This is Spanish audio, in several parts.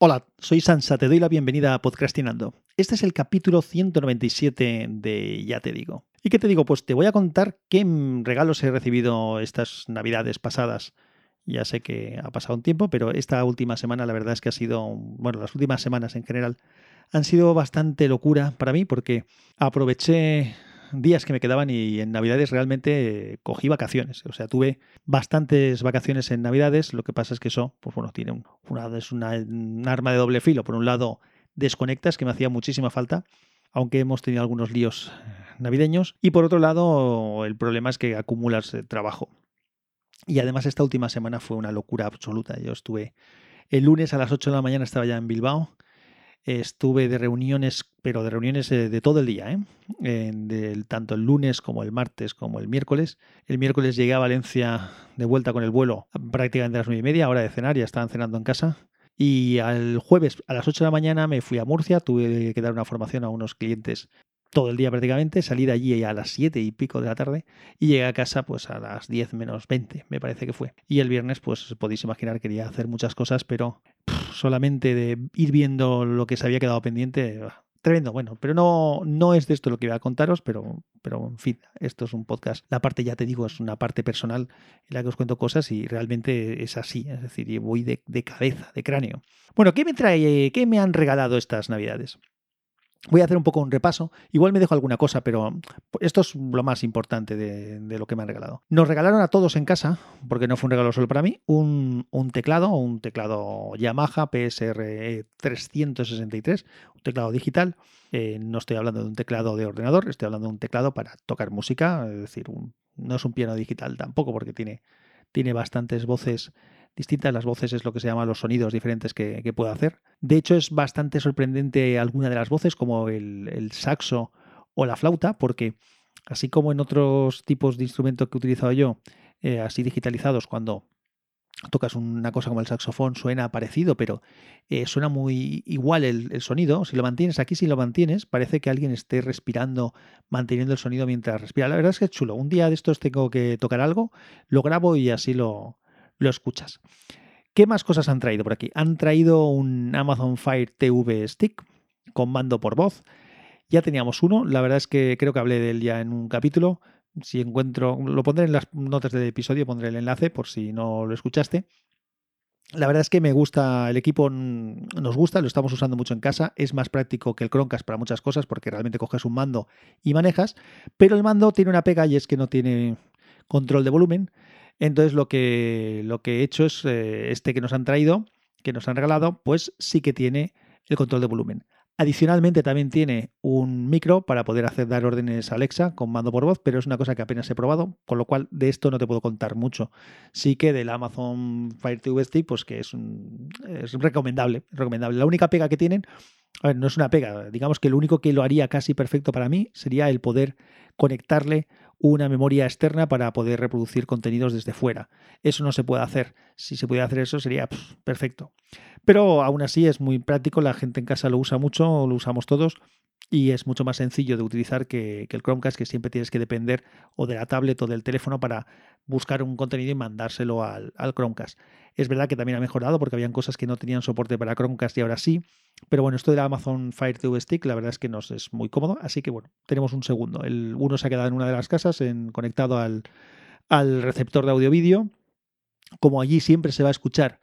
Hola, soy Sansa, te doy la bienvenida a Podcastinando. Este es el capítulo 197 de Ya te digo. ¿Y qué te digo? Pues te voy a contar qué regalos he recibido estas navidades pasadas. Ya sé que ha pasado un tiempo, pero esta última semana la verdad es que ha sido, bueno, las últimas semanas en general han sido bastante locura para mí porque aproveché días que me quedaban y en Navidades realmente cogí vacaciones. O sea, tuve bastantes vacaciones en Navidades. Lo que pasa es que eso, pues bueno, tiene una, es una, un arma de doble filo. Por un lado, desconectas, que me hacía muchísima falta, aunque hemos tenido algunos líos navideños. Y por otro lado, el problema es que acumulas trabajo. Y además esta última semana fue una locura absoluta. Yo estuve el lunes a las 8 de la mañana, estaba ya en Bilbao estuve de reuniones, pero de reuniones eh, de todo el día, ¿eh? tanto el lunes como el martes como el miércoles. El miércoles llegué a Valencia de vuelta con el vuelo prácticamente a las nueve y media, hora de cenar, ya estaban cenando en casa. Y al jueves a las 8 de la mañana me fui a Murcia, tuve que dar una formación a unos clientes todo el día prácticamente, salí de allí a las 7 y pico de la tarde y llegué a casa pues a las 10 menos 20, me parece que fue. Y el viernes pues podéis imaginar quería hacer muchas cosas, pero solamente de ir viendo lo que se había quedado pendiente, tremendo, bueno, pero no, no es de esto lo que voy a contaros, pero, pero en fin, esto es un podcast. La parte, ya te digo, es una parte personal en la que os cuento cosas y realmente es así, es decir, voy de, de cabeza, de cráneo. Bueno, ¿qué me trae, qué me han regalado estas navidades? Voy a hacer un poco un repaso. Igual me dejo alguna cosa, pero esto es lo más importante de, lo que me han regalado. Nos regalaron a todos en casa, porque no fue un regalo solo para mí, un, teclado, un teclado Yamaha PSR 363, un teclado digital. Eh, no estoy hablando de un teclado de ordenador, estoy hablando de un teclado para tocar música, es decir, no es un piano digital tampoco, porque tiene, tiene bastantes voces distintas. Las voces es lo que se llama los sonidos diferentes que, que puedo hacer. De hecho, es bastante sorprendente alguna de las voces, como el, saxo o la flauta, porque así como en otros tipos de instrumentos que he utilizado yo, eh, así digitalizados, cuando tocas una cosa como el saxofón suena parecido, pero eh, suena muy igual el, el, sonido. Si lo mantienes aquí, si lo mantienes, parece que alguien esté respirando, manteniendo el sonido mientras respira. La verdad es que es chulo. Un día de estos tengo que tocar algo, lo grabo y así lo, lo escuchas. ¿Qué más cosas han traído por aquí? Han traído un Amazon Fire TV Stick con mando por voz. Ya teníamos uno, la verdad es que creo que hablé de él ya en un capítulo. Si encuentro, lo pondré en las notas del episodio, pondré el enlace por si no lo escuchaste. La verdad es que me gusta, el equipo nos gusta, lo estamos usando mucho en casa, es más práctico que el Chromecast para muchas cosas porque realmente coges un mando y manejas, pero el mando tiene una pega y es que no tiene control de volumen entonces lo que, lo que he hecho es eh, este que nos han traído, que nos han regalado, pues sí que tiene el control de volumen. Adicionalmente también tiene un micro para poder hacer dar órdenes a Alexa con mando por voz, pero es una cosa que apenas he probado, con lo cual de esto no te puedo contar mucho. Sí que del Amazon Fire TV Stick, pues que es, es recomendable, recomendable. La única pega que tienen, a ver, no es una pega, digamos que lo único que lo haría casi perfecto para mí sería el poder conectarle una memoria externa para poder reproducir contenidos desde fuera. Eso no se puede hacer. Si se pudiera hacer eso sería perfecto. Pero aún así es muy práctico, la gente en casa lo usa mucho, lo usamos todos y es mucho más sencillo de utilizar que, el Chromecast, que siempre tienes que depender o de la tablet o del teléfono para buscar un contenido y mandárselo al, al, Chromecast. Es verdad que también ha mejorado porque habían cosas que no tenían soporte para Chromecast y ahora sí, pero bueno, esto de la Amazon Fire TV Stick la verdad es que nos es muy cómodo, así que bueno, tenemos un segundo. El uno se ha quedado en una de las casas en, conectado al, al receptor de audio-vídeo. Como allí siempre se va a escuchar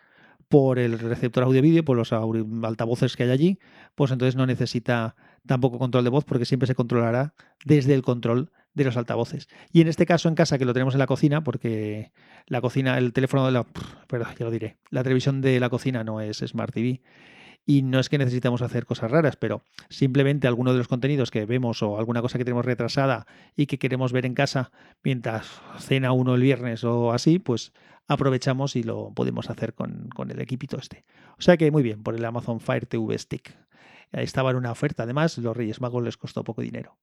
por el receptor audio-vídeo, por los altavoces que hay allí, pues entonces no necesita tampoco control de voz porque siempre se controlará desde el control de los altavoces. Y en este caso en casa, que lo tenemos en la cocina, porque la cocina, el teléfono de la... Perdón, ya lo diré. La televisión de la cocina no es Smart TV. Y no es que necesitamos hacer cosas raras, pero simplemente alguno de los contenidos que vemos o alguna cosa que tenemos retrasada y que queremos ver en casa mientras cena uno el viernes o así, pues aprovechamos y lo podemos hacer con, con el equipito este. O sea que muy bien, por el Amazon Fire TV Stick. Estaba en una oferta, además, los Reyes Magos les costó poco dinero.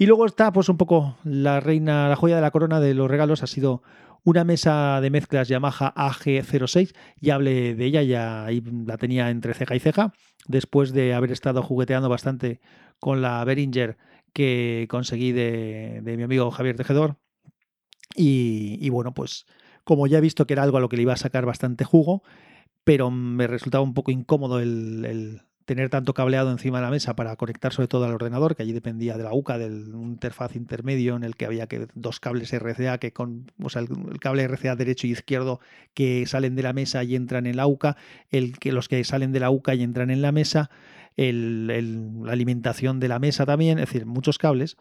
Y luego está, pues, un poco la reina, la joya de la corona de los regalos ha sido una mesa de mezclas Yamaha AG06. Ya hablé de ella, ya la tenía entre ceja y ceja. Después de haber estado jugueteando bastante con la Behringer que conseguí de, mi amigo Javier Tejedor. Y, bueno, pues como ya he visto que era algo a lo que le iba a sacar bastante jugo, pero me resultaba un poco incómodo el, tener tanto cableado encima de la mesa para conectar sobre todo al ordenador, que allí dependía de la UCA, del interfaz intermedio en el que había que dos cables RCA, que con, o sea, el, cable RCA derecho y izquierdo que salen de la mesa y entran en la UCA, el que los que salen de la UCA y entran en la mesa, la alimentación de la mesa también, es decir, muchos cables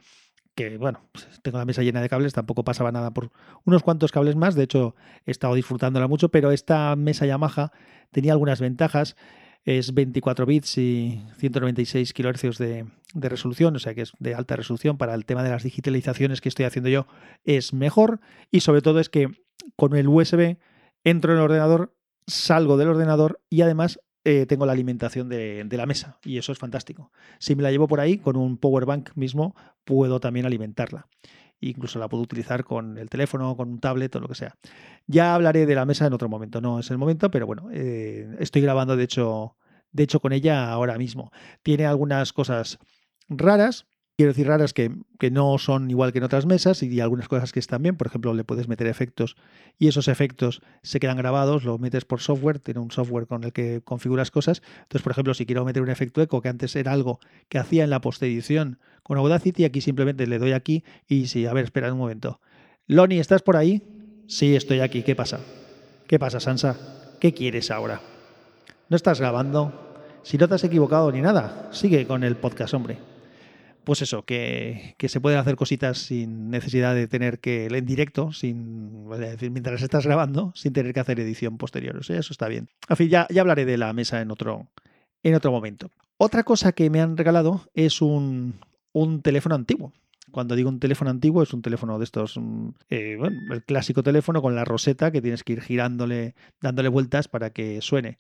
que bueno, pues, tengo la mesa llena de cables, tampoco pasaba nada por unos cuantos cables más, de hecho he estado disfrutándola mucho, pero esta mesa Yamaha tenía algunas ventajas es 24 bits y 196 kHz de, de, resolución, o sea que es de alta resolución. Para el tema de las digitalizaciones que estoy haciendo yo, es mejor. Y sobre todo es que con el USB entro en el ordenador, salgo del ordenador y además eh, tengo la alimentación de, de, la mesa. Y eso es fantástico. Si me la llevo por ahí con un power bank mismo, puedo también alimentarla incluso la puedo utilizar con el teléfono, con un tablet o lo que sea. Ya hablaré de la mesa en otro momento, no es el momento, pero bueno, eh, estoy grabando de hecho, de hecho con ella ahora mismo. Tiene algunas cosas raras, quiero decir raras que, no son igual que en otras mesas y algunas cosas que están bien. Por ejemplo, le puedes meter efectos y esos efectos se quedan grabados, lo metes por software, tiene un software con el que configuras cosas. Entonces, por ejemplo, si quiero meter un efecto eco, que antes era algo que hacía en la postedición con Audacity, aquí simplemente le doy aquí y sí, a ver, espera un momento. Loni, ¿estás por ahí? Sí, estoy aquí. ¿Qué pasa? ¿Qué pasa, Sansa? ¿Qué quieres ahora? ¿No estás grabando? Si no te has equivocado ni nada, sigue con el podcast, hombre pues eso, que, se pueden hacer cositas sin necesidad de tener que, en directo, sin, decir, mientras estás grabando, sin tener que hacer edición posterior. O sea, eso está bien. En fin, ya, ya hablaré de la mesa en otro, en otro momento. Otra cosa que me han regalado es un, un teléfono antiguo. Cuando digo un teléfono antiguo, es un teléfono de estos, mm, eh, bueno, el clásico teléfono con la roseta que tienes que ir girándole, dándole vueltas para que suene.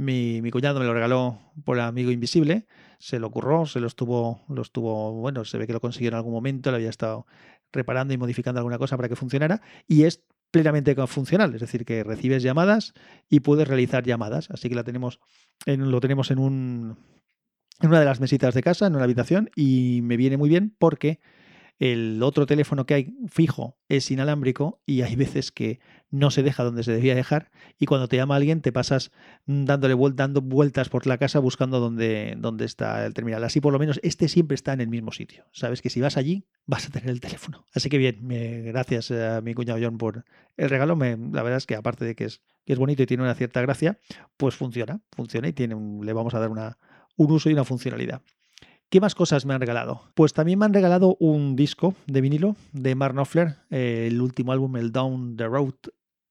Mi, mi, cuñado me lo regaló por amigo invisible, se lo curró, se lo estuvo, lo estuvo, bueno, se ve que lo consiguió en algún momento, lo había estado reparando y modificando alguna cosa para que funcionara y es plenamente funcional, es decir, que recibes llamadas y puedes realizar llamadas, así que la tenemos en, lo tenemos en un en una de las mesitas de casa, en una habitación y me viene muy bien porque el otro teléfono que hay fijo es inalámbrico y hay veces que no se deja donde se debía dejar y cuando te llama alguien te pasas dándole dando vueltas por la casa buscando dónde, dónde está el terminal. Así por lo menos este siempre está en el mismo sitio. Sabes que si vas allí vas a tener el teléfono. Así que bien, gracias a mi cuñado John por el regalo. la verdad es que aparte de que es, que es bonito y tiene una cierta gracia, pues funciona, funciona y tiene le vamos a dar una, un uso y una funcionalidad. ¿Qué más cosas me han regalado? Pues también me han regalado un disco de vinilo de Mark Knopfler, eh, el último álbum, el Down the Road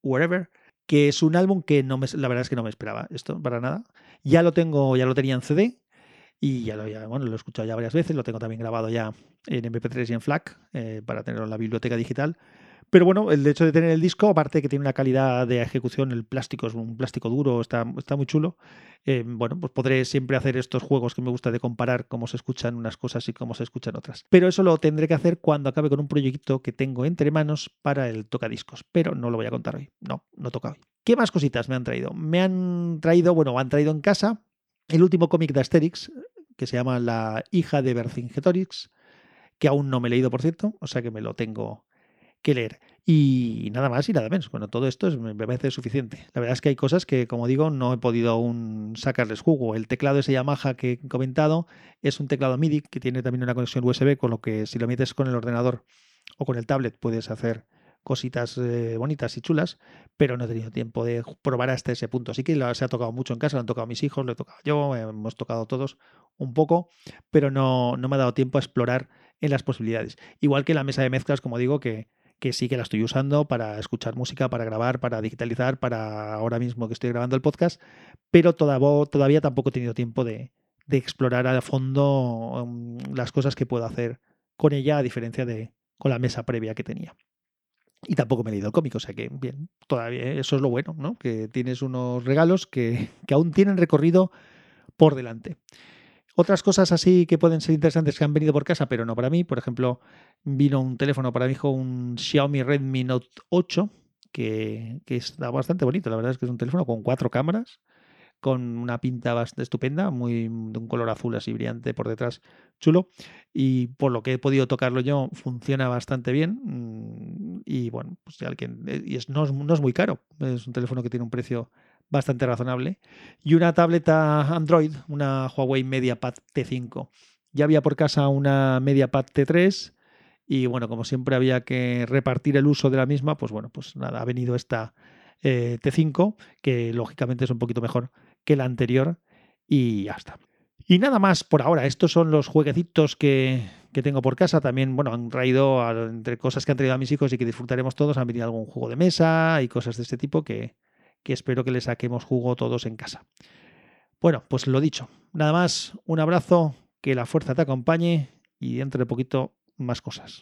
Wherever, que es un álbum que no me, la verdad es que no me esperaba esto para nada. Ya lo tengo, ya lo tenía en CD y ya lo, bueno, lo he escuchado ya varias veces, lo tengo también grabado ya en MP3 y en FLAC eh, para tenerlo en la biblioteca digital. Pero bueno, el hecho de tener el disco, aparte que tiene una calidad de ejecución, el plástico es un plástico duro, está, está muy chulo. Eh, bueno, pues podré siempre hacer estos juegos que me gusta de comparar cómo se escuchan unas cosas y cómo se escuchan otras. Pero eso lo tendré que hacer cuando acabe con un proyecto que tengo entre manos para el tocadiscos. Pero no lo voy a contar hoy. No, no toca hoy. ¿Qué más cositas me han traído? Me han traído, bueno, han traído en casa el último cómic de Asterix, que se llama La hija de Vercingetorix, que aún no me he leído, por cierto, o sea que me lo tengo que leer. Y nada más y nada menos. Bueno, todo esto es, me parece suficiente. La verdad es que hay cosas que, como digo, no he podido aún sacarles jugo. El teclado ese Yamaha que he comentado es un teclado MIDI que tiene también una conexión USB, con lo que si lo metes con el ordenador o con el tablet puedes hacer cositas eh, bonitas y chulas, pero no he tenido tiempo de probar hasta ese punto. Así que se ha tocado mucho en casa, lo han tocado mis hijos, lo he tocado yo, hemos tocado todos un poco, pero no, no me ha dado tiempo a explorar en las posibilidades. Igual que la mesa de mezclas, como digo, que, que sí que la estoy usando para escuchar música, para grabar, para digitalizar, para ahora mismo que estoy grabando el podcast, pero todavía, tampoco he tenido tiempo de, explorar a fondo um, las cosas que puedo hacer con ella, a diferencia de con la mesa previa que tenía. Y tampoco me he leído el cómic, o sea que bien, todavía eso es lo bueno, ¿no? Que tienes unos regalos que aún tienen recorrido por delante. Otras cosas así que pueden ser interesantes que han venido por casa, pero no para mí. Por ejemplo, vino un teléfono para mi hijo, un Xiaomi Redmi Note 8, que, está bastante bonito. La verdad es que es un teléfono con cuatro cámaras, con una pinta bastante estupenda, muy de un color azul así brillante por detrás, chulo. Y por lo que he podido tocarlo yo, funciona bastante bien. Mm, y bueno, pues alguien. Y es, no, es, no es muy caro. Es un teléfono que tiene un precio bastante razonable. Y una tableta Android, una Huawei MediaPad T5. Ya había por casa una MediaPad T3 y bueno, como siempre había que repartir el uso de la misma, pues bueno, pues nada, ha venido esta eh, T5, que lógicamente es un poquito mejor que la anterior y ya está. Y nada más por ahora, estos son los jueguecitos que, que tengo por casa. También, bueno, han traído, entre cosas que han traído a mis hijos y que disfrutaremos todos, han venido algún juego de mesa y cosas de este tipo que, que espero que le saquemos jugo todos en casa. Bueno, pues lo dicho. Nada más, un abrazo, que la fuerza te acompañe y dentro de poquito más cosas.